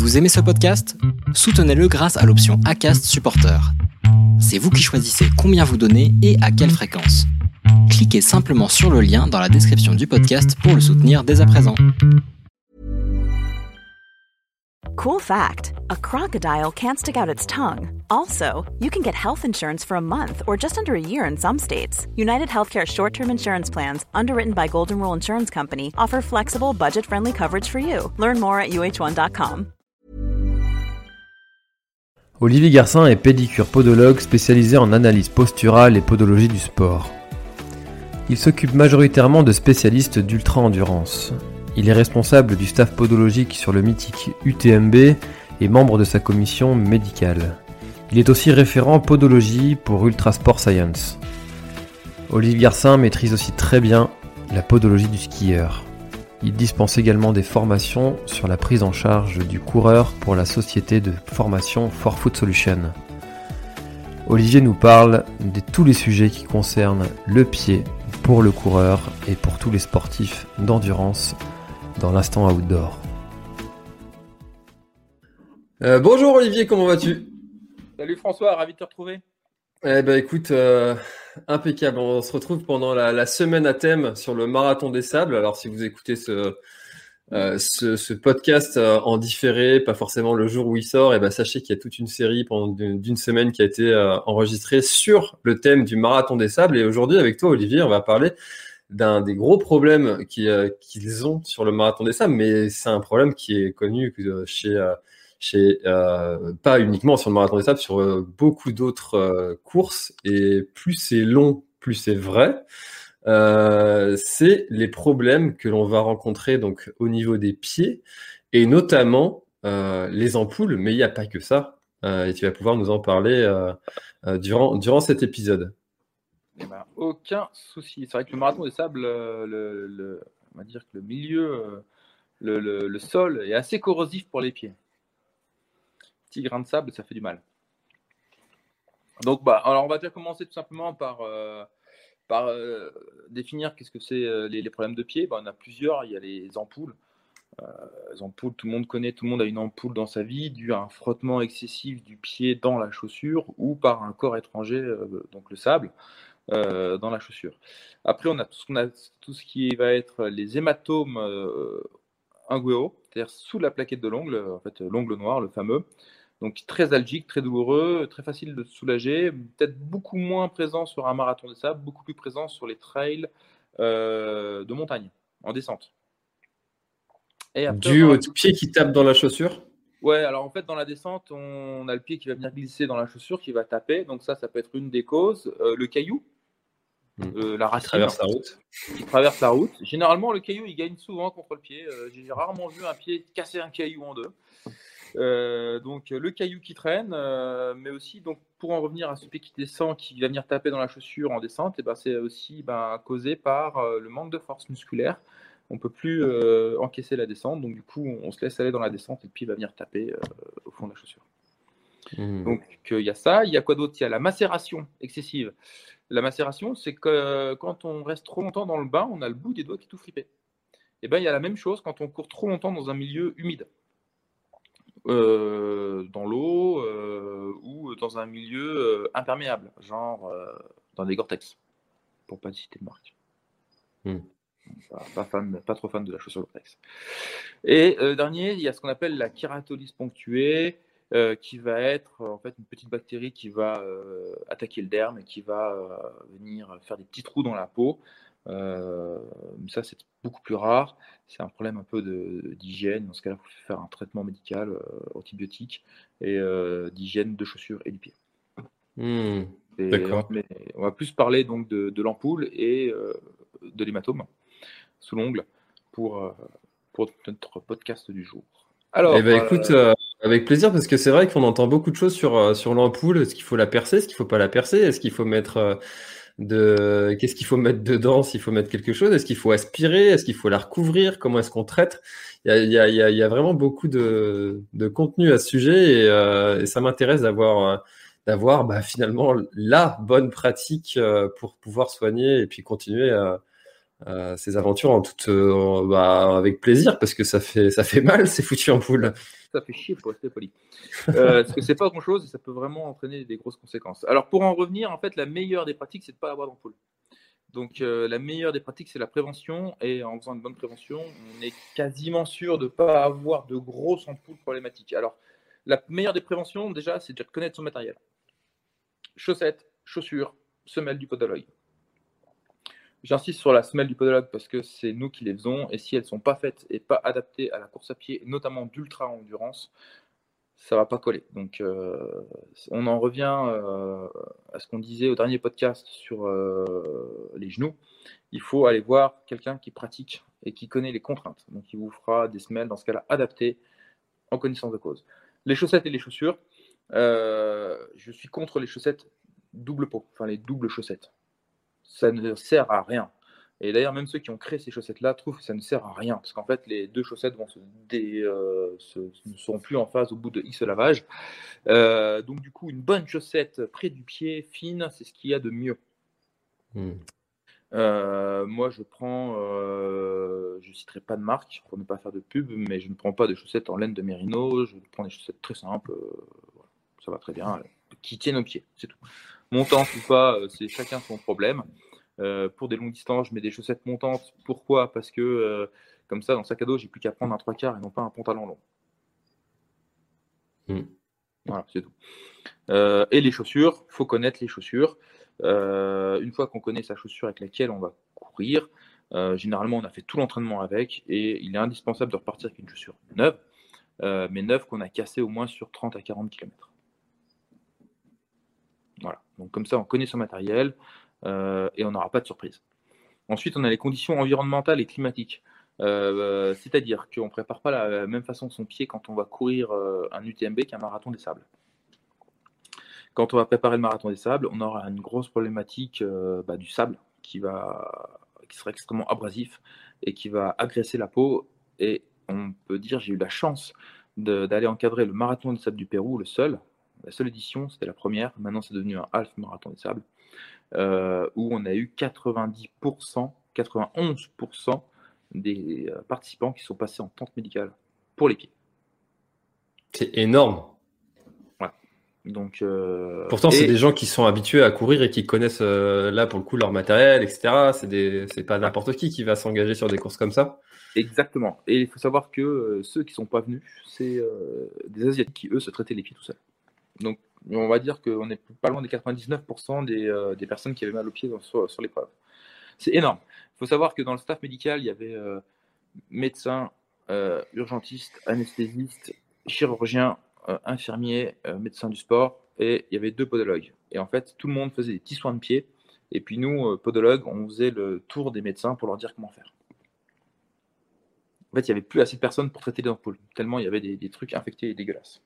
Vous aimez ce podcast? Soutenez-le grâce à l'option ACAST Supporter. C'est vous qui choisissez combien vous donnez et à quelle fréquence. Cliquez simplement sur le lien dans la description du podcast pour le soutenir dès à présent. Cool fact a crocodile can't stick out its tongue. Also, you can get health insurance for a month or just under a year in some states. United Healthcare short term insurance plans, underwritten by Golden Rule Insurance Company, offer flexible, budget friendly coverage for you. Learn more at uh1.com. Olivier Garcin est pédicure podologue spécialisé en analyse posturale et podologie du sport. Il s'occupe majoritairement de spécialistes d'ultra-endurance. Il est responsable du staff podologique sur le mythique UTMB et membre de sa commission médicale. Il est aussi référent podologie pour Ultra Sport Science. Olivier Garcin maîtrise aussi très bien la podologie du skieur. Il dispense également des formations sur la prise en charge du coureur pour la société de formation For Food Solution. Olivier nous parle de tous les sujets qui concernent le pied pour le coureur et pour tous les sportifs d'endurance dans l'instant outdoor. Euh, bonjour Olivier, comment vas-tu? Salut François, ravi de te retrouver. Eh ben écoute, euh, impeccable. On se retrouve pendant la, semaine à thème sur le marathon des sables. Alors si vous écoutez ce, euh, podcast en différé, pas forcément le jour où il sort, et eh ben sachez qu'il y a toute une série pendant d'une semaine qui a été enregistrée sur le thème du marathon des sables. Et aujourd'hui avec toi Olivier, on va parler d'un des gros problèmes euh, qu'ils ont sur le marathon des sables, mais c'est un problème qui est connu euh, chez, euh, pas uniquement sur le marathon des sables, sur beaucoup d'autres courses. Et plus c'est long, plus c'est vrai. c'est les problèmes que l'on va rencontrer donc au niveau des pieds et notamment les ampoules, mais il n'y a pas que ça. et tu vas pouvoir nous en parler durant, durant cet épisode. Eh ben, aucun souci. C'est vrai que le marathon des sables, euh, le, on va dire que le milieu, euh, le, le, sol est assez corrosif pour les pieds. Petit grain de sable, ça fait du mal. Donc, bah, alors on va dire commencer tout simplement par, euh, par définir qu'est-ce que c'est les, problèmes de pied. Bah, on a plusieurs. Il y a les ampoules. les ampoules, tout le monde connaît, tout le monde a une ampoule dans sa vie, dû à un frottement excessif du pied dans la chaussure ou par un corps étranger, donc le sable. Euh, dans la chaussure. Après, on a tout ce, qui va être les hématomes euh, c'est-à-dire sous la plaquette de l'ongle, en fait, l'ongle noir, le fameux. Donc très algique, très douloureux, très facile de soulager, peut-être beaucoup moins présent sur un marathon de sable, beaucoup plus présent sur les trails euh, de montagne, en descente. Et Dû au pied qui tape dans la chaussure? Ouais, alors en fait, dans la descente, on a le pied qui va venir glisser dans la chaussure, qui va taper. Donc ça, ça peut être une des causes. Euh, le caillou, Hmm. Euh, la racine. Qui traverse la route. Qui traverse la route. Généralement, le caillou, il gagne souvent contre le pied. J'ai rarement vu un pied casser un caillou en deux. Euh, donc le caillou qui traîne, mais aussi donc pour en revenir à ce pied qui descend, qui va venir taper dans la chaussure en descente, et ben, c'est aussi ben, causé par le manque de force musculaire. On peut plus encaisser la descente, donc du coup on se laisse aller dans la descente et le pied va venir taper au fond de la chaussure. Hmm. Donc il y a ça, il y a quoi d'autre? Il y a la macération excessive. La macération, c'est que quand on reste trop longtemps dans le bain, on a le bout des doigts qui est tout flippé. Et eh bien, il y a la même chose quand on court trop longtemps dans un milieu humide, euh, dans l'eau euh, ou dans un milieu euh, imperméable, genre dans des Gore-Tex, pour pas citer de marque. Hmm. Pas, fan, pas trop fan de la chaussure Gore-Tex. Et dernier, il y a ce qu'on appelle la kératolyse ponctuée. Qui va être en fait une petite bactérie qui va attaquer le derme et qui va venir faire des petits trous dans la peau. Ça, c'est beaucoup plus rare. C'est un problème un peu d'hygiène. Dans ce cas-là, il faut faire un traitement médical antibiotique et d'hygiène de chaussures et du pied. Mmh. on va plus parler donc de, l'ampoule et de l'hématome sous l'ongle pour, pour notre podcast du jour. Alors, eh ben, écoute, avec plaisir, parce que c'est vrai qu'on entend beaucoup de choses sur, euh, sur l'ampoule. Est-ce qu'il faut la percer? Est-ce qu'il faut pas la percer? Est-ce qu'il faut mettre euh, de. Qu'est-ce qu'il faut mettre dedans S'il faut mettre quelque chose? Est-ce qu'il faut aspirer? Est-ce qu'il faut la recouvrir? Comment est-ce qu'on traite? Il y, a, y a, y a, vraiment beaucoup de, de contenu à ce sujet et, euh, et ça m'intéresse d'avoir d'avoir bah, finalement la bonne pratique pour pouvoir soigner et puis continuer à, ces aventures en toute, bah, avec plaisir parce que ça fait, ça fait mal, c'est foutu en poule. Ça fait chier pour rester poli. parce que c'est pas grand chose et ça peut vraiment entraîner des grosses conséquences. Alors pour en revenir, en fait, la meilleure des pratiques, c'est de pas avoir d'ampoule. Donc euh, la meilleure des pratiques, c'est la prévention. Et en faisant une bonne prévention, on est quasiment sûr de ne pas avoir de grosses ampoules problématiques. Alors, la meilleure des préventions, déjà, c'est de connaître son matériel. Chaussettes, chaussures, semelles du podologue. J'insiste sur la semelle du podologue parce que c'est nous qui les faisons. Et si elles ne sont pas faites et pas adaptées à la course à pied, notamment d'ultra-endurance, ça va pas coller. Donc, euh, on en revient euh, à ce qu'on disait au dernier podcast sur euh, les genoux. Il faut aller voir quelqu'un qui pratique et qui connaît les contraintes. Donc, il vous fera des semelles, dans ce cas-là, adaptées en connaissance de cause. Les chaussettes et les chaussures, je suis contre les chaussettes double peau, enfin les doubles chaussettes. Ça ne sert à rien. Et d'ailleurs, même ceux qui ont créé ces chaussettes-là trouvent que ça ne sert à rien, parce qu'en fait, les deux chaussettes vont se, euh, ne seront plus en phase au bout de X lavage. Euh, donc, du coup, une bonne chaussette près du pied, fine, c'est ce qu'il y a de mieux. Hmm. Euh, moi, je prends, je ne citerai pas de marque pour ne pas faire de pub, mais je ne prends pas de chaussettes en laine de mérino, je prends des chaussettes très simples, ça va très bien, qui tiennent au pied, c'est tout. Montant ou pas, c'est chacun son problème. Euh, pour des longues distances, je mets des chaussettes montantes. Pourquoi? Parce que euh, comme ça, dans le sac à dos, j'ai plus qu'à prendre un trois quarts et non pas un pantalon long. Hmm. Voilà, c'est tout. Euh, et les chaussures, il faut connaître les chaussures. une fois qu'on connaît sa chaussure avec laquelle on va courir, généralement on a fait tout l'entraînement avec et il est indispensable de repartir avec une chaussure neuve, mais neuve qu'on a cassée au moins sur 30 à 40 km. Voilà, donc comme ça on connaît son matériel, euh, et on n'aura pas de surprise. Ensuite, on a les conditions environnementales et climatiques. Euh, c'est-à-dire qu'on ne prépare pas la même façon son pied quand on va courir euh, un UTMB qu'un marathon des sables. Quand on va préparer le marathon des sables, on aura une grosse problématique bah, du sable qui, va, qui sera extrêmement abrasif et qui va agresser la peau. Et on peut dire, j'ai eu la chance d'aller encadrer le marathon des sables du Pérou, le seul. La seule édition, c'était la première. Maintenant, c'est devenu un half marathon des sables. Euh, où on a eu 90%, 91% des euh, participants qui sont passés en tente médicale pour les pieds. C'est énorme. Donc, euh, Pourtant, c'est des gens qui sont habitués à courir et qui connaissent là pour le coup leur matériel, etc. C'est des... pas n'importe qui qui va s'engager sur des courses comme ça. Exactement. Et il faut savoir que ceux qui sont pas venus, c'est des Asiatiques qui eux se traitaient les pieds tout seuls. Donc on va dire qu'on est pas loin des 99% euh, des, personnes qui avaient mal aux pieds sur, l'épreuve. C'est énorme. Il faut savoir que dans le staff médical, il y avait euh, médecins, euh, urgentistes, anesthésistes, chirurgiens, infirmiers, médecins du sport, et il y avait deux podologues. Et en fait, tout le monde faisait des petits soins de pied. Et puis nous, podologues, on faisait le tour des médecins pour leur dire comment faire. En fait, il n'y avait plus assez de personnes pour traiter les ampoules, tellement il y avait des, des trucs infectés et dégueulasses.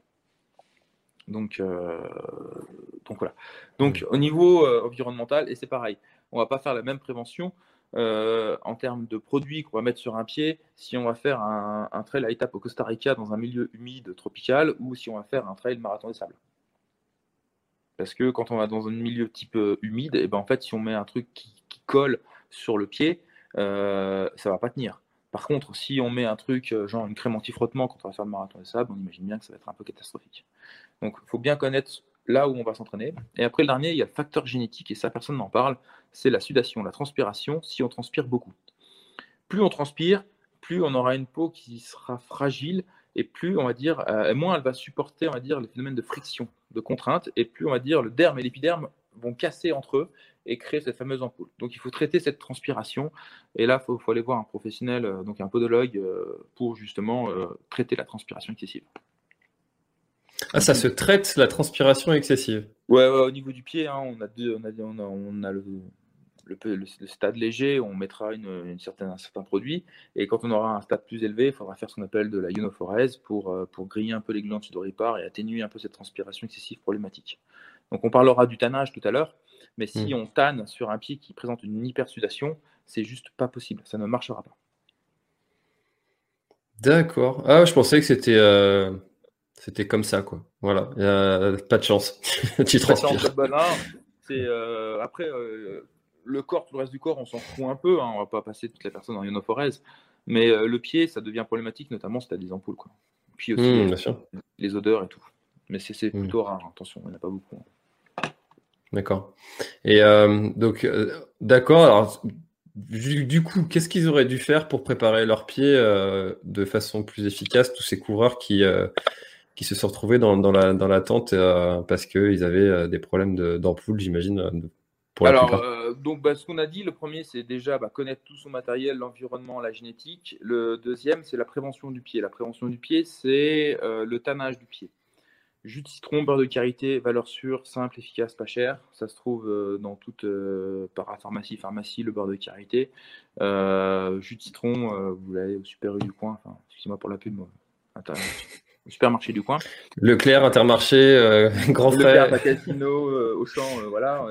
Donc, euh, donc voilà. Donc au niveau euh, environnemental, et c'est pareil, on va pas faire la même prévention euh, en termes de produits qu'on va mettre sur un pied si on va faire un, trail à étape au Costa Rica dans un milieu humide tropical ou si on va faire un trail marathon des sables. Parce que quand on va dans un milieu type humide, et eh ben en fait si on met un truc qui, colle sur le pied, ça va pas tenir. Par contre, si on met un truc genre une crème anti-frottement quand on va faire le marathon des sables, on imagine bien que ça va être un peu catastrophique. Donc, il faut bien connaître là où on va s'entraîner. Et après, le dernier, il y a le facteur génétique, et ça, personne n'en parle, c'est la sudation, la transpiration, si on transpire beaucoup. Plus on transpire, plus on aura une peau qui sera fragile, et plus, on va dire, euh, moins elle va supporter, on va dire, les phénomènes de friction, de contrainte, et plus, on va dire, le derme et l'épiderme vont casser entre eux et créer cette fameuse ampoule. Donc, il faut traiter cette transpiration, et là, il faut, aller voir un professionnel, euh, donc un podologue, euh, pour justement traiter la transpiration excessive. Ah, ça se traite la transpiration excessive. Ouais, au niveau du pied, hein, on a deux, on a, on a, le, le, stade léger, on mettra une, certaine, un certain produit, et quand on aura un stade plus élevé, il faudra faire ce qu'on appelle de la ionophorèse pour, euh, pour griller un peu les glandes sudoripares et atténuer un peu cette transpiration excessive problématique. Donc on parlera du tannage tout à l'heure, mais si hmm. on tanne sur un pied qui présente une hypersudation, c'est juste pas possible, ça ne marchera pas. D'accord. Ah, je pensais que c'était euh, c'était comme ça, quoi. Voilà, pas de chance. tu transpires. c'est euh, après, euh, le corps, tout le reste du corps, on s'en fout un peu. Hein, on va pas passer toute la personne en ionophorèse. Mais euh, le pied, ça devient problématique, notamment si tu as des ampoules. Quoi. Puis aussi Mmh, les, bien sûr. les odeurs et tout. Mais c'est c'est Mm. plutôt rare, hein, attention, il n'y en a pas beaucoup. D'accord. Et euh, donc, euh, d'accord. Alors, du, du coup, qu'est-ce qu'ils auraient dû faire pour préparer leurs pieds euh, de façon plus efficace, tous ces coureurs qui, euh, qui se sont retrouvés dans, dans la, dans la tente euh, parce qu'ils avaient euh, des problèmes de- d'ampoule, j'imagine, euh, pour la Alors, euh, donc, bah, ce qu'on a dit, le premier, c'est déjà bah, connaître tout son matériel, l'environnement, la génétique. Le deuxième, c'est la prévention du pied. La prévention du pied, c'est le tannage du pied. Jus de citron, beurre de karité, valeur sûre, simple, efficace, pas cher. Ça se trouve dans toute parapharmacie, pharmacie, le beurre de karité. Jus de citron, vous l'avez au Super U du coin. Enfin, excusez-moi pour la pub, moi. Attends, au supermarché du coin. Leclerc, Intermarché, euh, Grand Frère. Casino, euh, Auchan, euh, voilà,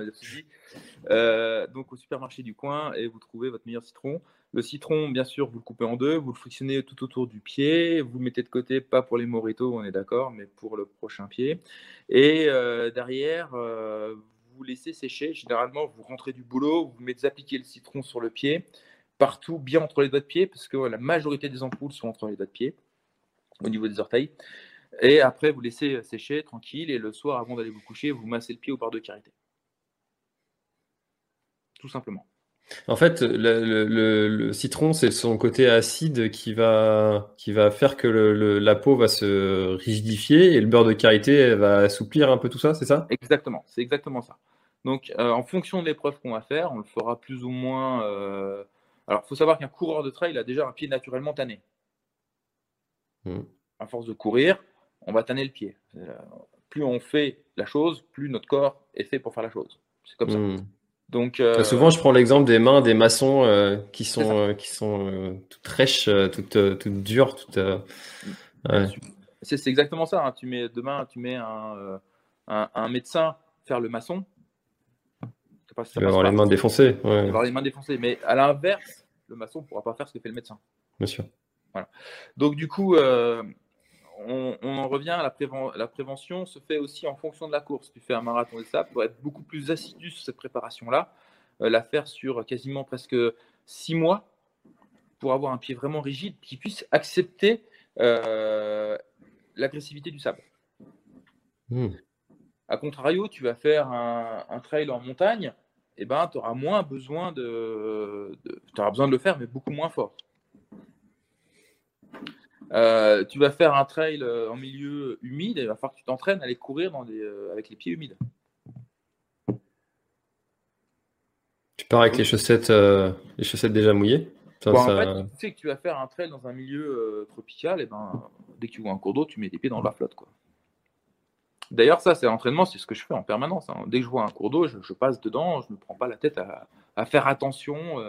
donc au supermarché du coin et vous trouvez votre meilleur citron. Le citron, bien sûr, vous le coupez en deux, vous le frictionnez tout autour du pied, vous le mettez de côté, pas pour les moritos, on est d'accord, mais pour le prochain pied. Et euh, derrière, euh, vous laissez sécher. Généralement, vous rentrez du boulot, vous mettez appliquer le citron sur le pied, partout, bien entre les doigts de pied, parce que la majorité des ampoules sont entre les doigts de pied, au niveau des orteils. Et après, vous laissez sécher tranquille. Et le soir, avant d'aller vous coucher, vous massez le pied au bar de karité. Tout simplement. En fait, le, le- le- le citron, c'est son côté acide qui va, qui va faire que la peau va se rigidifier et le beurre de karité va assouplir un peu tout ça, c'est ça? Exactement. C'est exactement ça. Donc, euh, en fonction de l'épreuve qu'on va faire, on le fera plus ou moins. euh, Alors, il faut savoir qu'un coureur de trail a déjà un pied naturellement tanné. Mhm. À force de courir, on va tanner le pied. Euh, Plus on fait la chose, plus notre corps est fait pour faire la chose. C'est comme ça. Hmm. Donc, euh, Souvent, je prends l'exemple des mains des maçons euh, qui sont, euh, qui sont toutes rêches, toutes, toutes dures, toutes. ouais. C'est exactement ça. hein. Tu mets, demain, tu mets un, un, un médecin faire le maçon. Ça passe- ça vas passe avoir les mains défoncées. Il Ouais, va avoir les mains défoncées. Mais à l'inverse, le maçon ne pourra pas faire ce que fait le médecin. bien sûr. Donc, du coup, euh, on, on en revient à la, préven- la prévention se fait aussi en fonction de la course. Tu fais un marathon des sables, pour être beaucoup plus assidu sur cette préparation-là, euh, la faire sur quasiment presque six mois pour avoir un pied vraiment rigide qui puisse accepter euh, l'agressivité du sable. Hmm. A contrario, tu vas faire un, un trail en montagne, et ben, tu auras moins besoin de, de tu auras besoin de le faire, mais beaucoup moins fort. Euh, tu vas faire un trail euh, en milieu humide, il va falloir que tu t'entraînes à aller courir dans des, euh, avec les pieds humides. Tu pars avec les chaussettes, euh, les chaussettes déjà mouillées? Ça, Bon, en fait, tu sais que tu vas faire un trail dans un milieu tropical, et ben, dès que tu vois un cours d'eau, tu mets tes pieds dans la flotte. Quoi. D'ailleurs, ça, c'est l'entraînement, c'est ce que je fais en permanence. hein. Dès que je vois un cours d'eau, je, je passe dedans, je ne me prends pas la tête à, à faire attention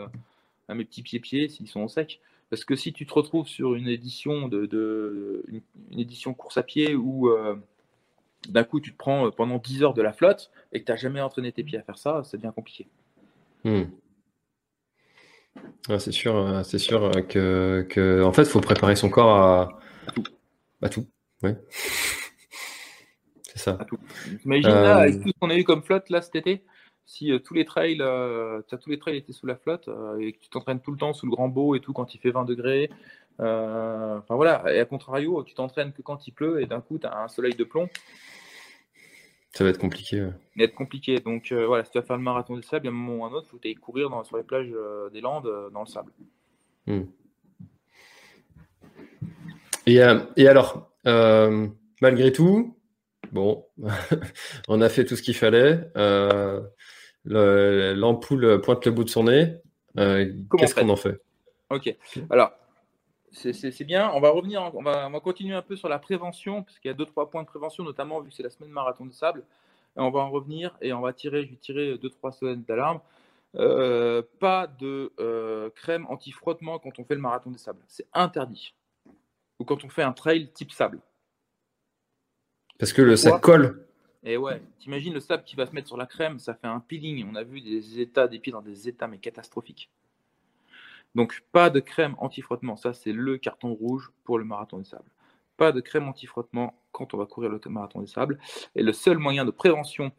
à mes petits pieds-pieds s'ils sont au sec. Parce que si tu te retrouves sur une édition de, de- une, une édition course à pied où euh, d'un coup tu te prends euh, pendant 10 heures de la flotte et que tu n'as jamais entraîné tes pieds à faire ça, ça devient compliqué. Hmm. Ouais, c'est sûr, euh, c'est sûr que, que, en fait, il faut préparer son corps à, à tout. Ouais. C'est ça. à tout. Imagine là, avec tout ce qu'on a eu comme flotte là cet été, si euh, tous les trails, euh, t'as tous les trails étaient sous la flotte euh, et que tu t'entraînes tout le temps sous le grand beau et tout quand il fait 20 degrés. euh, Enfin voilà, et à contrario, tu t'entraînes que quand il pleut et d'un coup tu as un soleil de plomb, Ça va être compliqué. ouais. il va être compliqué. Donc voilà, si tu vas faire le marathon il y a un moment ou un autre, il faut que tu courir dans- sur les plages des Landes dans le sable. Et, euh, et alors, malgré tout, bon, on a fait tout ce qu'il fallait. euh, le- L'ampoule pointe le bout de son nez. euh, Qu'est-ce qu'on en fait? Ok, alors c'est- bien. On va revenir, en- on va, on va continuer un peu sur la prévention, parce qu'il y a deux, trois points de prévention, notamment vu que c'est la semaine marathon de sable. Et on va en revenir et on va tirer, je vais tirer deux, trois semaines d'alarme. Euh, pas de euh, crème anti-frottement quand on fait le marathon des sables. C'est interdit. Ou quand on fait un trail type sable. Parce que le, ça colle. Et ouais, t'imagines le sable qui va se mettre sur la crème, ça fait un peeling. On a vu des états des pieds dans des états mais catastrophiques. Donc pas de crème anti-frottement, ça c'est le carton rouge pour le marathon des sables. Pas de crème anti-frottement quand on va courir le marathon des sables. Et le seul moyen de prévention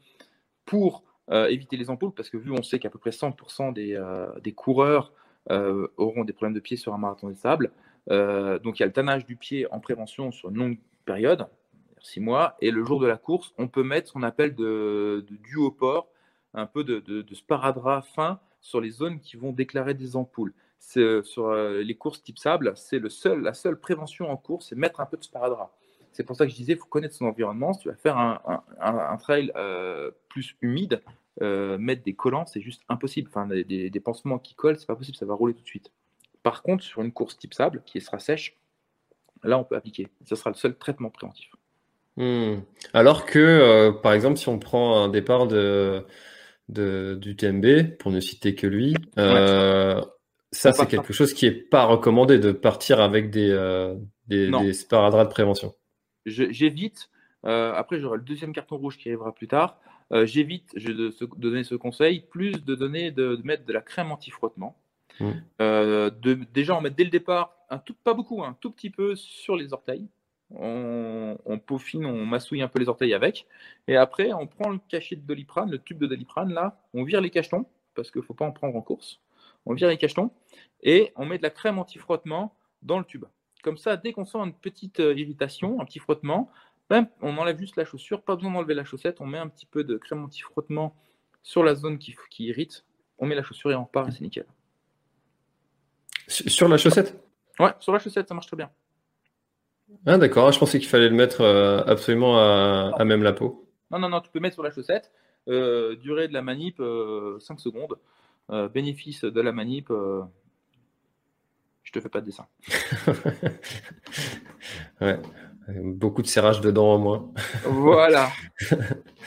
pour éviter les ampoules, parce que vu on sait qu'à peu près 100% des, des coureurs auront des problèmes de pied sur un marathon des sables, donc il y a le tannage du pied en prévention sur une longue période, six mois, et le jour de la course, on peut mettre ce qu'on appelle de, de duoport, un peu de, sparadrap fin sur les zones qui vont déclarer des ampoules. Sur les courses type sable, c'est le seul, la seule prévention en course, c'est mettre un peu de sparadrap. C'est pour ça que je disais, il faut connaître son environnement. Si tu vas faire un, trail euh, plus humide, euh, mettre des collants, c'est juste impossible. Enfin, des, pansements qui collent, c'est pas possible, ça va rouler tout de suite. Par contre, sur une course type sable, qui sera sèche, là, on peut appliquer. Ce sera le seul traitement préventif. Hmm. Alors que, euh, par exemple, si on prend un départ de, du TMB, pour ne citer que lui, ça, c'est quelque chose qui n'est pas recommandé de partir avec des, des, des sparadraps de prévention j'évite, euh, après j'aurai le deuxième carton rouge qui arrivera plus tard, euh, j'évite de, donner ce conseil, plus de donner, de, mettre de la crème anti-frottement. Mmh. Euh, de, déjà, en mettre dès le départ, un tout, pas beaucoup, un tout petit peu sur les orteils. On, peaufine, on massouille un peu les orteils avec. Et après, on prend le cachet de doliprane, le tube de doliprane, là, on vire les cachetons, parce qu'il ne faut pas en prendre en course. On vire les cachetons et on met de la crème anti-frottement dans le tube. Comme ça, dès qu'on sent une petite euh, irritation, un petit frottement, ben, on enlève juste la chaussure, pas besoin d'enlever la chaussette, on met un petit peu de crème anti-frottement sur la zone qui, irrite, on met la chaussure et on repart et c'est nickel. Sur la chaussette? Ouais, sur la chaussette, ça marche très bien. Ah d'accord, je pensais qu'il fallait le mettre euh, absolument à, même la peau. Non, non, non, tu peux mettre sur la chaussette. Euh, durée de la manip, 5 secondes. bénéfice de la manip, je te fais pas de dessin. ouais. Beaucoup de serrage dedans au moins. voilà.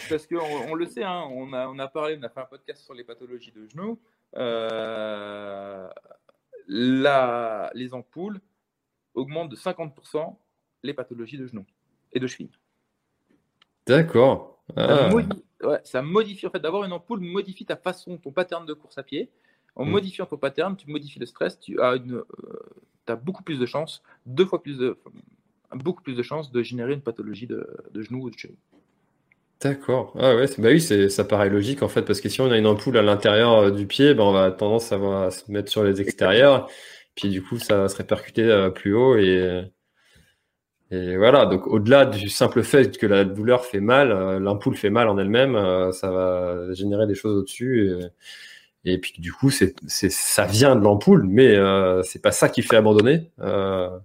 Parce qu'on on le sait, hein, on, a, on a parlé, on a fait un podcast sur les pathologies de genoux. Euh, les ampoules augmentent de 50% les pathologies de genoux et de cheville. D'accord. Ça, ah. ça, modifie, en fait, d'avoir une ampoule modifie ta façon, ton pattern de course à pied. En mm. modifiant ton pattern, tu modifies le stress, tu as, une, euh, as beaucoup plus de chances, deux fois plus de, beaucoup plus de chances de générer une pathologie de, de genou ou de cheville. D'accord. Ah ouais, bah oui, ça paraît logique en fait, parce que si on a une ampoule à l'intérieur euh, du pied, ben on va tendance à, se mettre sur les extérieurs, puis du coup ça va se répercuter euh, plus haut et, et voilà. Donc au-delà du simple fait que la douleur fait mal, l'ampoule fait mal en elle-même, ça va générer des choses au-dessus. Et, puis du coup, ça vient de l'ampoule, mais euh, c'est pas ça qui fait abandonner. Euh.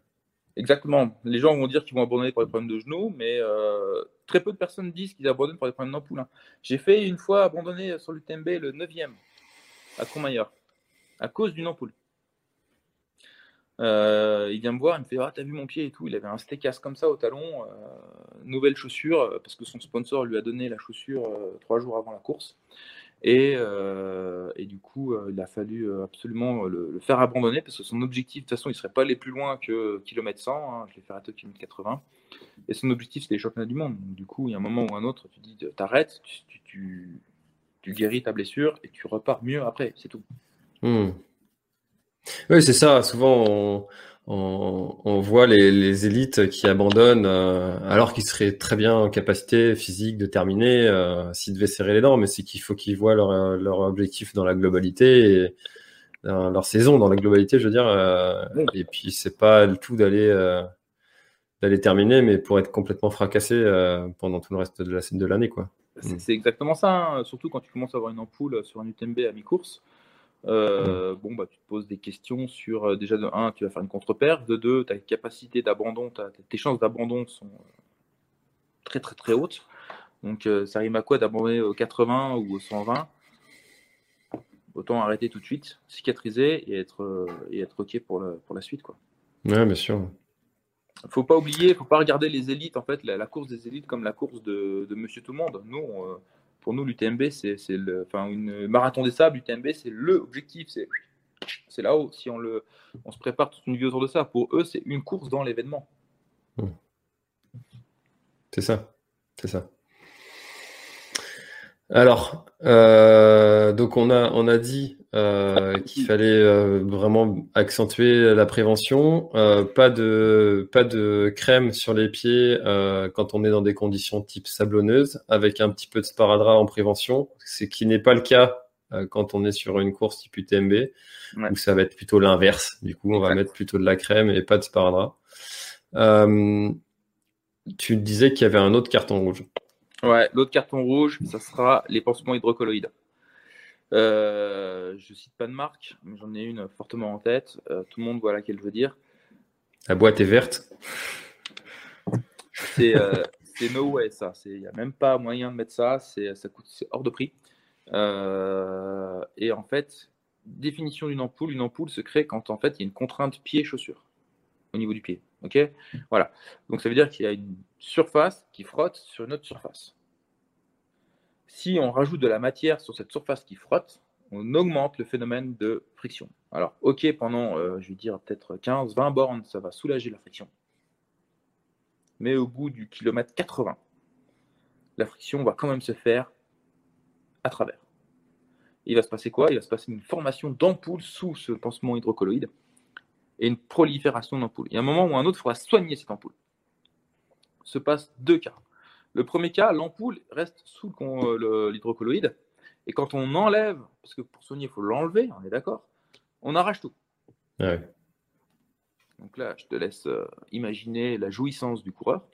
Exactement. Les gens vont dire qu'ils vont abandonner pour des problèmes de genoux, mais euh, très peu de personnes disent qu'ils abandonnent pour des problèmes d'ampoule. Hein. J'ai fait une fois abandonner sur l'UTMB le 9e à Courmayeur à cause d'une ampoule. Il vient me voir, il me fait Ah, t'as vu mon pied et tout. Il avait un steakhouse comme ça au talon, nouvelle chaussure, parce que son sponsor lui a donné la chaussure trois jours avant la course. Euh, et, du coup, euh, il a fallu euh, absolument le, faire abandonner parce que son objectif, de toute façon, il ne serait pas allé plus loin que km 100. Hein, je l'ai fait arrêter au km 80. Et son objectif, c'était les championnats du monde. du coup, il y a un moment ou un autre, tu dis, t'arrêtes, tu, guéris ta blessure et tu repars mieux après. C'est tout. Hmm. Oui, c'est ça. Souvent, on on, voit les, élites qui abandonnent euh, alors qu'ils seraient très bien en capacité physique de terminer euh, s'ils devaient serrer les dents, mais c'est qu'il faut qu'ils voient leur, leur, objectif dans la globalité et dans leur saison dans la globalité, je veux dire. Euh, et puis c'est pas le tout d'aller d'aller terminer, mais pour être complètement fracassé pendant tout le reste de l'année, quoi. C'est exactement ça, hein. surtout quand tu commences à avoir une ampoule sur un UTMB à mi-course. Euh, bon, bah, tu te poses des questions sur euh, déjà de 1, tu vas faire une contre-perf, de 2, ta capacité d'abandon, tes chances d'abandon sont euh, très très très hautes. Donc ça rime à quoi d'abandonner au 80 ou au 120 Autant arrêter tout de suite, cicatriser et être, et être OK pour, pour la suite. Quoi. Ouais, bien sûr. Faut pas oublier, faut pas regarder les élites, en fait, la, course des élites comme la course de, de Monsieur Tout le Monde. Nous, pour nous, l'UTMB, c'est le, enfin, une marathon des sables, l'UTMB, c'est le objectif, c'est là-haut. Si on le, on se prépare toute une vie autour de ça, pour eux, c'est une course dans l'événement. Hmm. C'est ça, c'est ça. Alors, euh, donc on a, on a dit euh, qu'il fallait euh, vraiment accentuer la prévention. Euh, pas de pas de crème sur les pieds quand on est dans des conditions type sablonneuse, avec un petit peu de sparadrap en prévention, ce qui n'est pas le cas quand on est sur une course type UTMB, où ça va être plutôt l'inverse. Du coup, on va mettre plutôt de la crème et pas de sparadrap. tu disais qu'il y avait un autre carton rouge. Ouais, l'autre carton rouge, ça sera les pansements hydrocolloïdes. Euh, je cite pas de marque, mais j'en ai une fortement en tête. Euh, tout le monde voit laquelle je veux dire. La boîte est verte. C'est euh, no way ça. Il n'y a même pas moyen de mettre ça. Coûte hors de prix. Euh, et en fait, définition d'une ampoule, une ampoule se crée quand en fait il y a une contrainte pied-chaussure au niveau du pied. Ok, voilà. Donc ça veut dire qu'il y a une surface qui frotte sur une autre surface. Si on rajoute de la matière sur cette surface qui frotte, on augmente le phénomène de friction. Alors, ok, pendant, euh, je vais dire peut-être 15, 20 bornes, ça va soulager la friction. Mais au bout du kilomètre 80, la friction va quand même se faire à travers. Il va se passer quoi? Il va se passer une formation d'ampoules sous ce pansement hydrocolloïde et une prolifération d'ampoules. Il y a un moment où un autre, faudra soigner cette ampoule. Se passe deux cas. Le premier cas, l'ampoule reste sous euh, l'hydrocolloïde. Et quand on enlève, parce que pour soigner, il faut l'enlever, on est d'accord, on arrache tout. Donc là, je te laisse euh, imaginer la jouissance du coureur.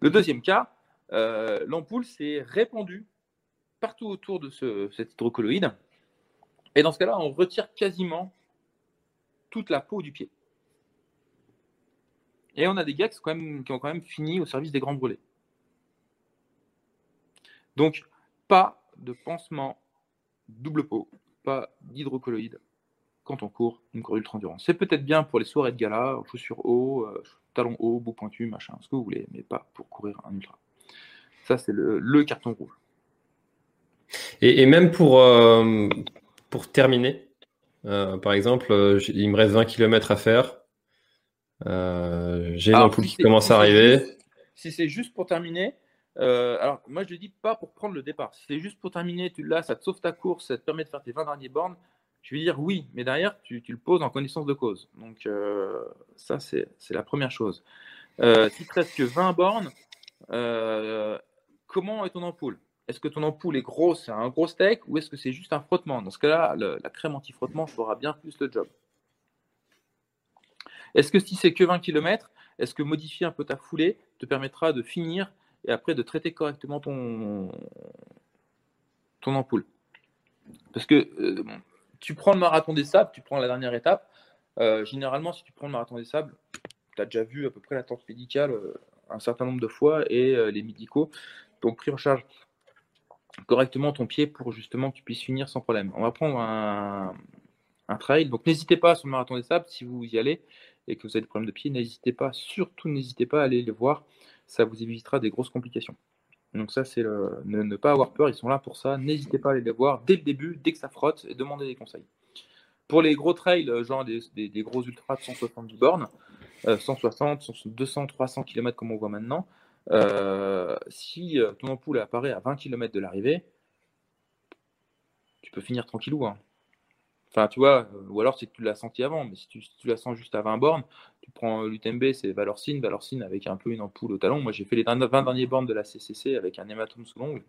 Le deuxième cas, euh, l'ampoule s'est répandue partout autour de ce, cet hydrocolloïde. Et dans ce cas-là, on retire quasiment toute la peau du pied. Et on a des gars qui, quand même, qui ont quand même fini au service des grands brûlés. Donc, pas de pansement double peau, pas d'hydrocolloïde quand on court une course ultra-endurance. C'est peut-être bien pour les soirées de gala, chaussures hauts, euh, talons hauts, bout pointu, machin, ce que vous voulez, mais pas pour courir un ultra. Ça, c'est le, carton rouge. Et, même pour, euh, pour terminer, euh, par exemple, il me reste 20 km à faire. J'ai une ampoule qui commence à arriver. Si c'est juste pour terminer, euh, alors, moi, je ne dis pas pour prendre le départ. Si c'est juste pour terminer, tu l'as, ça te sauve ta course, ça te permet de faire tes 20 derniers bornes, je vais dire oui, mais derrière, tu, le poses en connaissance de cause. Donc, euh, ça, c'est la première chose. Euh, si tu restes que 20 bornes, comment est ton ampoule? Est-ce que ton ampoule est grosse, c'est un gros steak, ou est-ce que c'est juste un frottement? Dans ce cas-là, la crème anti-frottement fera bien plus le job. Est-ce que si c'est que 20 km, est-ce que modifier un peu ta foulée te permettra de finir et après de traiter correctement ton, ton ampoule. Parce que euh, tu prends le marathon des sables, tu prends la dernière étape. Euh, généralement, si tu prends le marathon des sables, tu as déjà vu à peu près la tente médicale euh, un certain nombre de fois et les médicaux t'ont pris en charge correctement ton pied pour justement que tu puisses finir sans problème. On va prendre un, un trail. Donc n'hésitez pas sur le marathon des sables, si vous y allez et que vous avez des problèmes de pied, n'hésitez pas, surtout n'hésitez pas à aller les voir ça vous évitera des grosses complications. Donc ça, c'est ne, pas avoir peur, ils sont là pour ça. N'hésitez pas à aller les voir dès le début, dès que ça frotte, et demandez des conseils. Pour les gros trails, euh, genre des, gros ultras de 170 bornes, 160, 200, 300 km comme on voit maintenant, euh, si euh, ton ampoule apparaît à 20 km de l'arrivée, tu peux finir tranquillou. Hein. Enfin, tu vois, ou alors c'est que tu l'as senti avant, mais si tu, si tu, la sens juste à 20 bornes, tu prends l'UTMB, c'est Valorcine, Valorcine avec un peu une ampoule au talon. Moi, j'ai fait les 20 derniers bornes de la CCC avec un hématome sous l'ongle.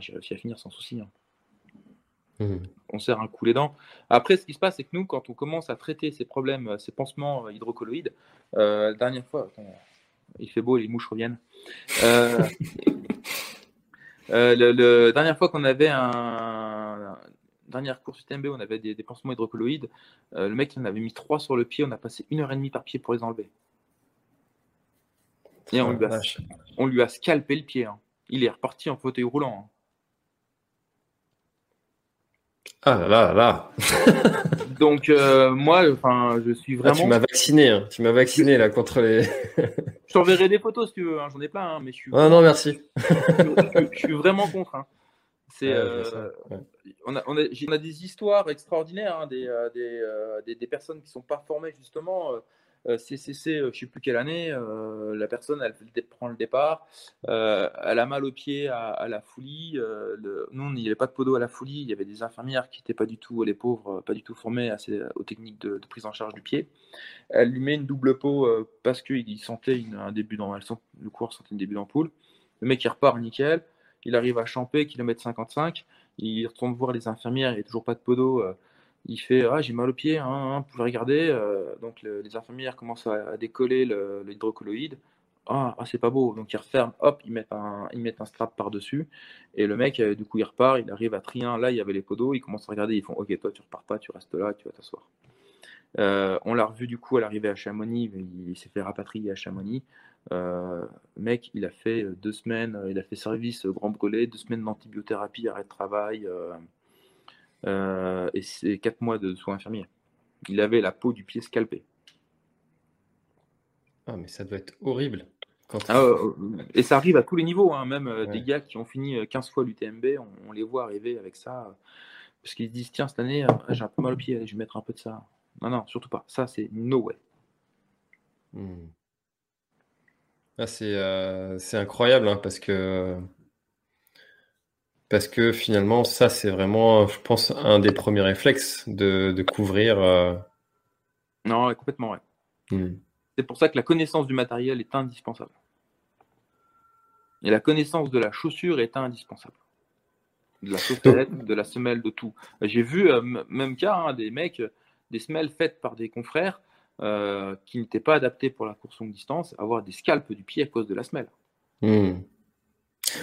j'ai réussi à finir sans souci. Hein. Mmh. On sert un coup les dents. Après, ce qui se passe, c'est que nous, quand on commence à traiter ces problèmes, ces pansements hydrocolloïdes, euh, la dernière fois, il fait beau, les mouches reviennent. Euh, euh, la dernière fois qu'on avait un, dernière course UTMB, on avait des, pansements hydrocolloïdes. Euh, le mec, il en avait mis trois sur le pied. On a passé une heure et demie par pied pour les enlever. Et on, lui a, scalpé le pied. Hein. Il est reparti en fauteuil roulant. Hein. Ah là là là Donc euh, moi, enfin, je suis vraiment. Ah, tu m'as vacciné, hein. tu m'as vacciné là contre les. je t'enverrai des photos si tu veux. J'en ai plein, mais je suis. Ah non merci. je, suis vraiment contre. C'est, euh, on, a, on, a, des histoires extraordinaires, hein, des, euh, euh, des, des, des, personnes qui sont pas formées justement. CCC, je ne sais plus quelle année, la personne, elle prend le départ, elle a mal au pied à, la foulie. nous, il n'y avait pas de podo à la foulie, il y avait des infirmières qui n'étaient pas du tout, les pauvres, pas du tout formées aux techniques de, prise en charge du pied. Elle lui met une double peau parce qu'il sentait un début dans, le cours sentait un début d'ampoule. Le mec, il repart nickel, il arrive à champer, kilomètre 55, il retourne voir les infirmières, il n'y a toujours pas de podo il fait Ah, j'ai mal au pied, hein, hein, vous pouvez regarder. Euh, donc les infirmières commencent à, décoller l'hydrocolloïde. Ah, ah, c'est pas beau. Donc ils referment, hop, ils mettent un, ils strap par-dessus. Et le mec, euh, du coup, il repart, il arrive à Trien. Là, il y avait les podos. Ils commencent à regarder. Ils font Ok, toi, tu repars pas, tu restes là, tu vas t'asseoir. Euh, on l'a revu du coup à l'arrivée à Chamonix. Il, s'est fait rapatrier à Chamonix. Le mec, il a fait deux semaines, il a fait service grand brûlé, deux semaines d'antibiothérapie, arrêt de travail. Euh, et c'est 4 mois de soins infirmiers. Il avait la peau du pied scalpée. Ah, mais ça doit être horrible. Ah, euh, et ça arrive à tous les niveaux, hein. même euh, des gars qui ont fini 15 fois l'UTMB, on, les voit arriver avec ça, parce qu'ils se disent tiens, cette année, j'ai un peu mal au pied, je vais mettre un peu de ça. Non, non, surtout pas. Ça, c'est no way. Hmm. Ah, c'est incroyable, hein, parce que parce que finalement, ça, c'est vraiment, je pense, un des premiers réflexes de, couvrir. Euh, non, complètement, ouais. Hmm. C'est pour ça que la connaissance du matériel est indispensable. Et la connaissance de la chaussure est indispensable. De la chaussette, de la semelle, de tout. J'ai vu, euh, même cas, hein, des mecs, des semelles faites par des confrères euh, qui n'étaient pas adaptés pour la course longue distance, avoir des scalpes du pied à cause de la semelle. Hmm.